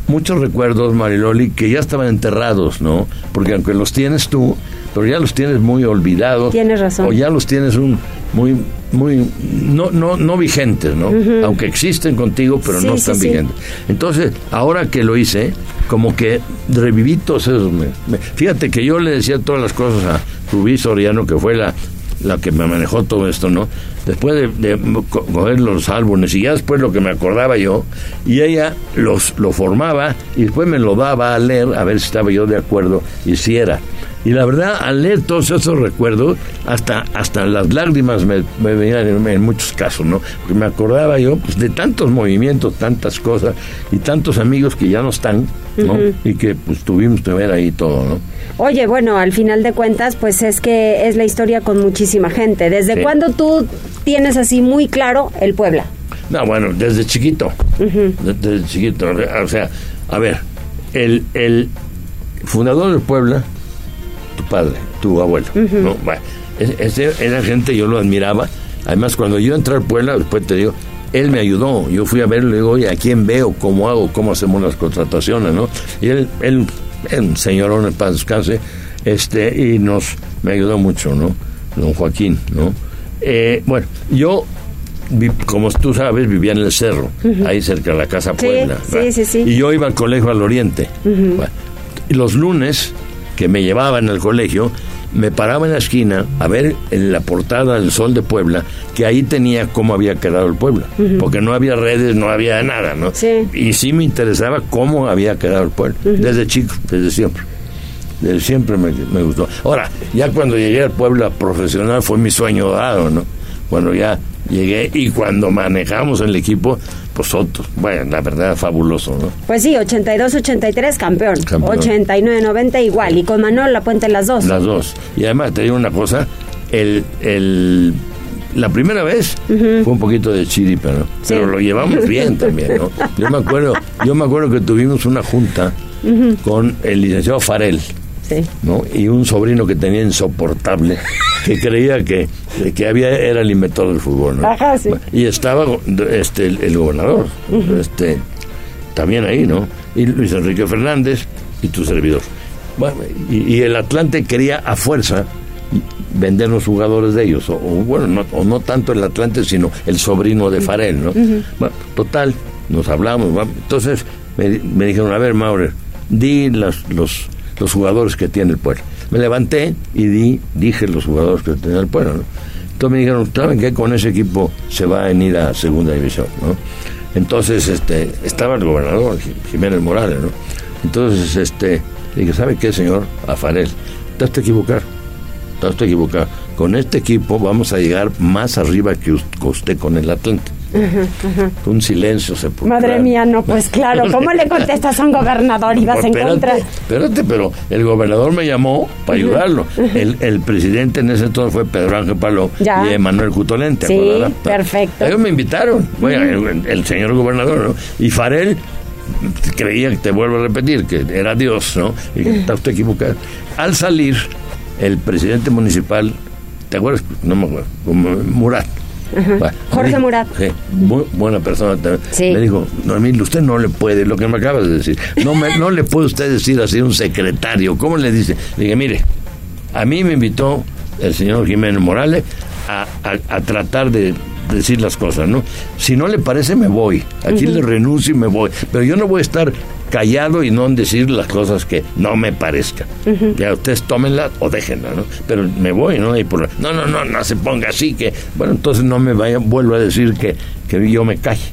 muchos recuerdos, Mariloli, que ya estaban enterrados, ¿no? Porque aunque los tienes tú, pero ya los tienes muy olvidados. Tienes razón. O ya los tienes un muy muy no no no vigentes, ¿no? Aunque existen contigo, pero no están vigentes. Entonces, ahora que lo hice, como que reviví todos esos. fíjate que yo le decía todas las cosas a Rubí Soriano, que fue la la que me manejó todo esto, ¿no? Después de, coger los álbumes y ya después lo que me acordaba yo, y ella los lo formaba y después me lo daba a leer a ver si estaba yo de acuerdo y si era. Y la verdad, al leer todos esos recuerdos, hasta, hasta las lágrimas me, venían en, muchos casos, ¿no? Porque me acordaba yo pues, de tantos movimientos, tantas cosas y tantos amigos que ya no están, ¿no? Y que pues tuvimos que ver ahí todo, ¿no? Oye, bueno, al final de cuentas, pues es que es la historia con muchísima gente. ¿Desde cuándo tú tienes así muy claro el Puebla? No, bueno, desde chiquito. desde, chiquito. O sea, a ver, el, el fundador del Puebla tu padre, tu abuelo. ¿no? Bueno, ese, era gente, yo lo admiraba. Además, cuando yo entré al pueblo, después te digo, él me ayudó. Yo fui a verlo y le digo, oye, ¿a quién veo? ¿Cómo hago? ¿Cómo hacemos las contrataciones? ¿no? Y él, él, un señorón en paz descanse, este, y nos, me ayudó mucho, ¿no? Don Joaquín, ¿no? Eh, bueno, yo como tú sabes, vivía en el cerro, ahí cerca de la Casa Puebla. Sí, sí, sí, y yo iba al colegio al oriente. y los lunes que me llevaba en el colegio, me paraba en la esquina a ver en la portada del Sol de Puebla, que ahí tenía cómo había quedado el pueblo, porque no había redes, no había nada, ¿no? Y sí me interesaba cómo había quedado el pueblo, desde chico, desde siempre. Desde siempre me, me, gustó. Ahora, ya cuando llegué al pueblo profesional fue mi sueño dado, ¿no? Cuando ya llegué y cuando manejamos el equipo, pues otro, bueno, la verdad, fabuloso, ¿no? Pues sí, 82-83 campeón, campeón. 89-90 igual, y con Manuel La Puente las dos. Las dos. Y además, te digo una cosa, el, el la primera vez fue un poquito de chiripa, ¿no? Pero lo llevamos bien también, ¿no? Yo me acuerdo, yo me acuerdo que tuvimos una junta con el licenciado Farel. ¿No? Y un sobrino que tenía insoportable, que creía que, que había, era el inventor del fútbol, Y estaba este, el, gobernador, este, también ahí, ¿no? Y Luis Enrique Fernández y tu servidor. y, el Atlante quería a fuerza vender los jugadores de ellos, o, bueno, no, o no tanto el Atlante, sino el sobrino de Farel, ¿no? Bueno, total, nos hablamos, entonces me, me, dijeron, a ver, Maurer, di los, los los jugadores que tiene el pueblo. Me levanté y di, dije los jugadores que tiene el pueblo. Entonces me dijeron, ¿saben qué? Con ese equipo se va a venir a segunda división. Entonces este, estaba el gobernador, Jiménez Morales. ¿no? Entonces este, dije, ¿sabe qué, señor? Afarel, estás equivocado. Estás equivocado. Con este equipo vamos a llegar más arriba que usted con el Atlante. Un silencio se Madre mía, no, pues claro, ¿cómo le contestas a un gobernador y vas en contra? Espérate, pero el gobernador me llamó para ayudarlo. el, el, presidente en ese entonces fue Pedro Ángel Paló y Emanuel Cutolente. Sí, perfecto. Ellos me invitaron, bueno, el, señor gobernador, ¿no? Y Farel creía que te vuelvo a repetir que era Dios, ¿no? Y que está usted equivocado. Al salir, el presidente municipal, ¿te acuerdas? No me acuerdo, Murat Jorge Murat. muy buena persona también. Me dijo, no, usted no le puede, lo que me acaba de decir, no, me, no le puede usted decir así un secretario. ¿Cómo le dice? Le dije, mire, a mí me invitó el señor Jiménez Morales a, a, tratar de decir las cosas, ¿no? Si no le parece, me voy. Aquí le renuncio y me voy. Pero yo no voy a estar callado y no decir las cosas que no me parezcan. Ya ustedes tómenla o déjenla, ¿no? Pero me voy, ¿no? Y por, no, no, no, no se ponga así que, bueno, entonces no me vaya, vuelvo a decir que, que yo me calle.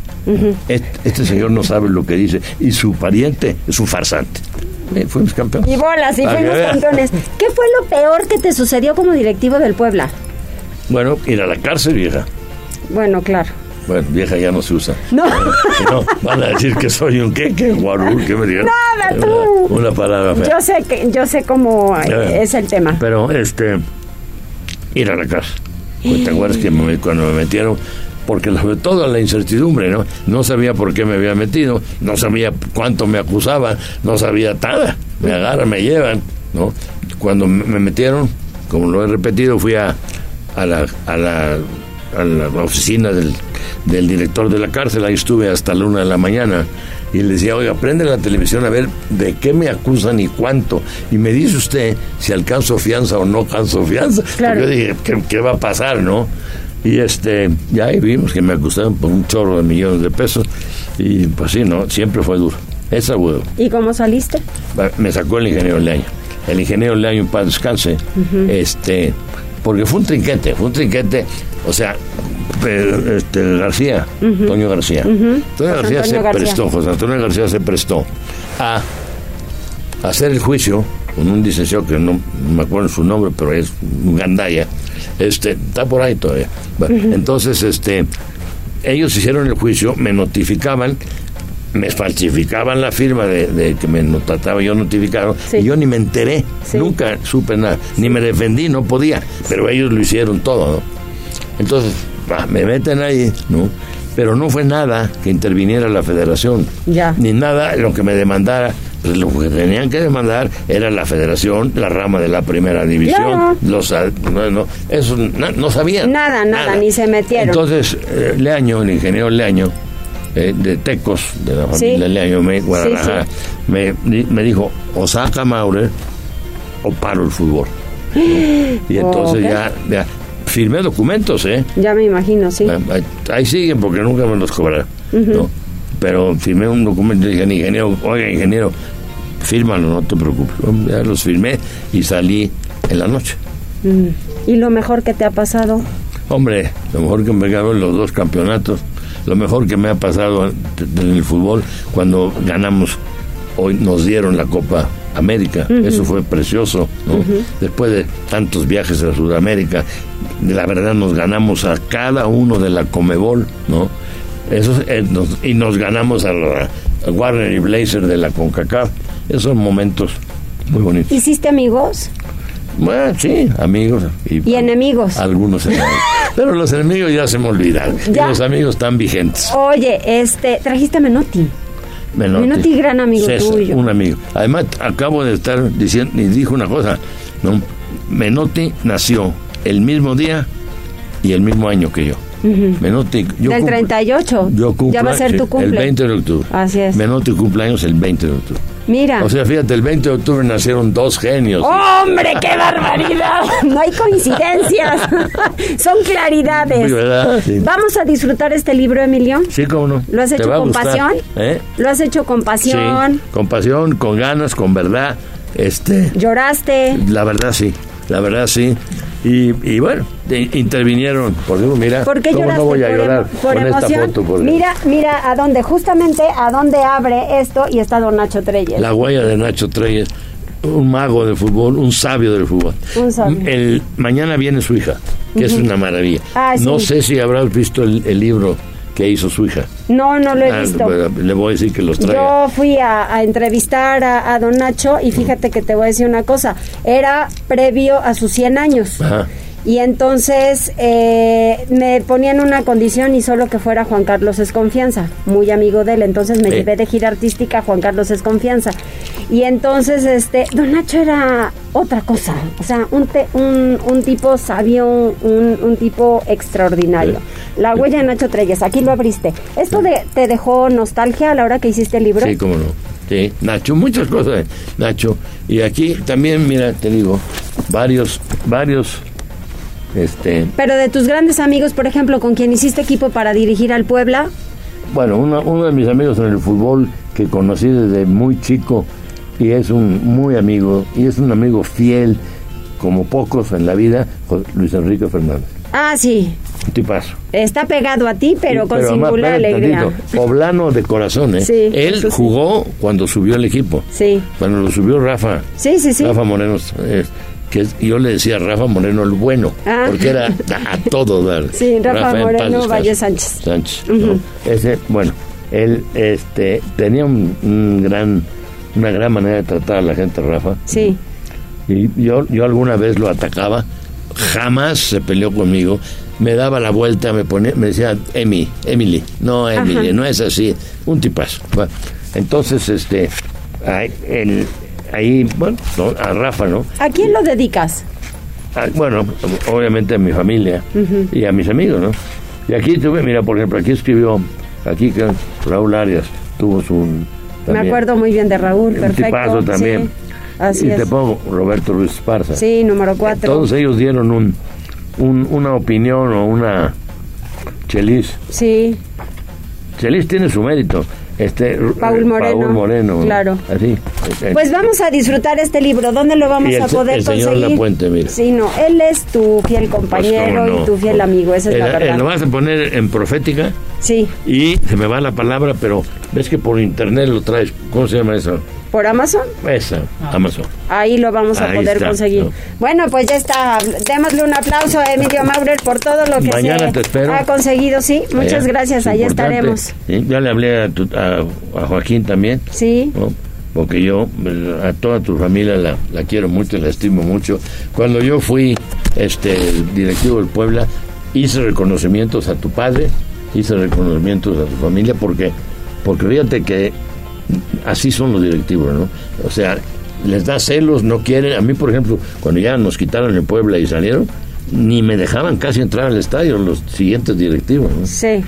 este, señor no sabe lo que dice y su pariente es un farsante. fuimos campeones. Y bolas, y fuimos campeones. ¿Qué fue lo peor que te sucedió como directivo del Puebla? Bueno, ir a la cárcel, vieja. Bueno, claro. Bueno, vieja ya no se usa. No. no, van a decir que soy un qué, qué guarú, qué me digan. Nada, tú. Una, palabra Yo sé que, yo sé cómo es el tema. Pero, este, ir a la casa. Pues, ¿Te acuerdas que cuando me metieron? Porque sobre todo la incertidumbre, ¿no? No sabía por qué me había metido, no sabía cuánto me acusaban, no sabía nada. Me agarran, me llevan, ¿no? cuando me metieron, como lo he repetido, fui a, a, la, a, la, a la oficina del, del director de la cárcel, ahí estuve hasta la una de la mañana y le decía, oiga, prende la televisión a ver de qué me acusan y cuánto. Y me dice usted si alcanzo fianza o no alcanzo fianza. Porque yo dije, ¿qué, ¿qué, va a pasar, no? Y este, ya ahí vimos que me acusaron por un chorro de millones de pesos. Y pues sí, no, siempre fue duro. Esa huevo. ¿Y cómo saliste? Me sacó el ingeniero Leaño. El ingeniero Leaño, para descanse, este, porque fue un trinquete, fue un trinquete, o sea, este, García, Toño García. Toño García se prestó, José Antonio García se prestó a hacer el juicio con un licenciado que no, me acuerdo su nombre, pero es gandaya, este, está por ahí todavía. Entonces, este, ellos hicieron el juicio, me notificaban, me falsificaban la firma de, que me trataba yo notificado y yo ni me enteré, nunca supe nada, ni me defendí, no podía, pero ellos lo hicieron todo, ¿no? Entonces, me meten ahí, ¿no? Pero no fue nada que interviniera la federación, ya. ni nada lo que me demandara. Lo que tenían que demandar era la federación, la rama de la primera división, los no, eso no sabían. Nada, nada, ni se metieron. Entonces, eh, Leaño, el ingeniero Leaño, eh, de Tecos, de la familia Leaño, me, Guadalajara, Me, me dijo, o saca Maurer o paro el fútbol. Y entonces ya, ya, firmé documentos, ¿eh? Ya me imagino, sí. Ahí siguen porque nunca me los cobraron. ¿no? Pero firmé un documento y dije, ingeniero, oiga, ingeniero, fírmalo, no te preocupes. Ya los firmé y salí en la noche. ¿Y lo mejor que te ha pasado? Hombre, lo mejor que me ganó en los dos campeonatos, lo mejor que me ha pasado en el fútbol cuando ganamos, hoy nos dieron la Copa América. Eso fue precioso, ¿no? Después de tantos viajes a Sudamérica, la verdad nos ganamos a cada uno de la Comebol, ¿no? Eso, eh, y nos ganamos a, la, Warner y Blazer de la CONCACAF. Esos son momentos muy bonitos. ¿Hiciste amigos? Bueno, sí, amigos. ¿Y, enemigos? Algunos enemigos. Pero los enemigos ya se me olvidaron. Y los amigos están vigentes. Oye, este, trajiste a Menotti. Menotti. Menotti, gran amigo tuyo. Un amigo. Además, acabo de estar diciendo, y dijo una cosa, ¿no? Menotti nació el mismo día y el mismo año que yo. Menotti, yo Del 38. Yo cumplo, ya va a ser tu cumpleaños. El 20 de octubre. Así es. Menotti cumpleaños el 20 de octubre. Mira. O sea, fíjate, el 20 de octubre nacieron dos genios. ¡Hombre, qué barbaridad! No hay coincidencias. Son claridades. Vamos a disfrutar este libro, Emilio. Sí, cómo no. ¿Lo has hecho con pasión? ¿Eh? ¿Lo has hecho con pasión? Sí, con pasión, con ganas, con verdad. Este. ¿Lloraste? La verdad, sí. La verdad, sí. Y, y bueno, intervinieron. Por ejemplo, mira, ¿Por qué ¿cómo no voy a llorar por con emoción? esta foto? mira, mira a dónde, justamente a dónde abre esto y está don Nacho Treyes. La huella de Nacho Treyes, un mago de fútbol, un sabio del fútbol. Un sabio. El, mañana viene su hija, que es una maravilla. Ah, sí. No sé si habrás visto el, el libro que hizo su hija. No, no lo he Ah, visto. le voy a decir que los traiga. Yo fui a, a entrevistar a, a don Nacho y fíjate que te voy a decir una cosa, era previo a sus 100 años. Ajá. Y entonces eh, me ponían una condición y solo que fuera Juan Carlos Esconfianza, muy amigo de él. Entonces me llevé de gira artística a Juan Carlos Esconfianza. Y entonces este Don Nacho era otra cosa, o sea, un, te- un, un tipo sabio, un, un tipo extraordinario. La huella de Nacho Treyes, aquí lo abriste. ¿Esto de- te dejó nostalgia a la hora que hiciste el libro? Sí, cómo no. Sí, Nacho, muchas cosas, eh, Nacho. Y aquí también, mira, te digo, varios, varios, este, Pero de tus grandes amigos, por ejemplo, con quien hiciste equipo para dirigir al Puebla, bueno, uno, uno de mis amigos en el fútbol que conocí desde muy chico y es un muy amigo, y es un amigo fiel, como pocos en la vida, Luis Enrique Fernández. ah, sí, tipazo. está pegado a ti, pero Sí, con además, singular alegría. tantito, Poblano de corazón, ¿eh? Sí, Él sí. jugó cuando subió el equipo. Sí, Cuando lo subió Rafa. sí, sí, sí. Rafa Moreno, eh, que yo le decía Rafa Moreno el bueno, Ah. porque era a, todo dar. Sí, Rafa Moreno. Valle Sánchez. Sánchez, ¿no? Ese, bueno, él este, tenía un, un gran, una gran manera de tratar a la gente, Rafa. Sí. Y yo, yo alguna vez lo atacaba, jamás se peleó conmigo. Me daba la vuelta, me ponía, me decía, Emi, Emily, no, Emily, Ajá. no es así, un tipazo. Entonces, este, el, ahí, bueno, a Rafa, ¿no? ¿A quién lo dedicas? Bueno, obviamente a mi familia y a mis amigos, ¿no? Y aquí tuve, mira, por ejemplo, aquí escribió, aquí Raúl Arias tuvo su... Me acuerdo muy bien de Raúl, perfecto. Un también. así y te pongo Roberto Ruiz Esparza. Sí, número cuatro. Todos ellos dieron un, un, una opinión o una chelis. Sí. Chelis tiene su mérito este Paul Moreno. Moreno. Claro. Así. Pues vamos a disfrutar este libro. ¿Dónde lo vamos a poder el conseguir? Señor La Puente, mira. Sí, no, él es tu fiel compañero Pues, y tu fiel amigo, esa es la verdad. lo vas a poner en profética. Sí. Y se me va la palabra, pero ves que por internet lo traes. ¿Cómo se llama eso? ¿Por Amazon? Esa, Amazon. Ahí lo vamos a Ahí poder está, conseguir. ¿no? Bueno, pues ya está. Démosle un aplauso a Emilio Maurer por todo lo que Mañana se te espero. ha conseguido. Sí, muchas gracias. importante. estaremos. Sí, Ya le hablé a, tu- a- a Joaquín también. Sí. ¿no? Porque yo a toda tu familia la, la quiero mucho, la estimo mucho. Cuando yo fui este el directivo del Puebla, hice reconocimientos a tu padre, hice reconocimientos a tu familia, porque, porque fíjate que así son los directivos, ¿no? O sea, les da celos, no quieren. A mí, por ejemplo, cuando ya nos quitaron el Puebla y salieron, ni me dejaban casi entrar al estadio los siguientes directivos, ¿no? Sí.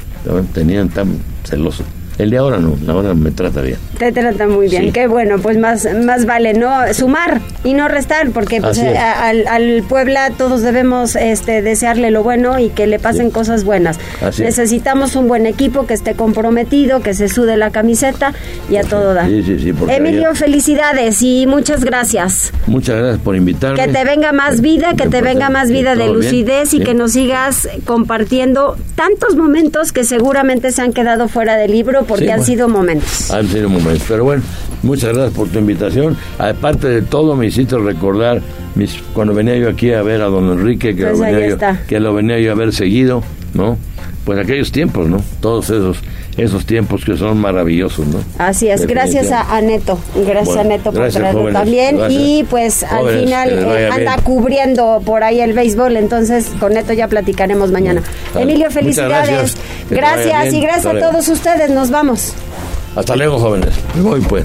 Tenían tan celosos. El de ahora no, ahora me trata bien. Te trata muy bien. Sí. Qué bueno, pues más, más vale no sumar y no restar, porque pues, a- al, al Puebla todos debemos este, desearle lo bueno y que le pasen cosas buenas. Así es. Necesitamos un buen equipo que esté comprometido, que se sude la camiseta y a todo da. Sí, sí, sí. porque Emilio, felicidades y muchas gracias. muchas gracias por invitarme. Que te venga más vida, que te venga más vida de bien, lucidez y que nos sigas compartiendo tantos momentos que seguramente se han quedado fuera del libro porque Sí, han bueno. sido momentos. Han sido momentos. Pero bueno, muchas gracias por tu invitación. Aparte de todo, me hiciste recordar mis, cuando venía yo aquí a ver a don Enrique, que, Pues lo, venía yo, que lo venía yo a ver seguido, ¿no? Pues aquellos tiempos, ¿no? Todos esos, esos tiempos que son maravillosos, ¿no? Así es, gracias a, a Neto, gracias Bueno, a Neto por gracias, traerlo jóvenes, también gracias. y pues al final eh, anda bien. cubriendo por ahí el béisbol, entonces con Neto ya platicaremos mañana. Vale. Emilio, Muchas felicidades, gracias. Y gracias Hasta a luego. todos ustedes, nos vamos. Hasta luego, jóvenes. Me voy, pues.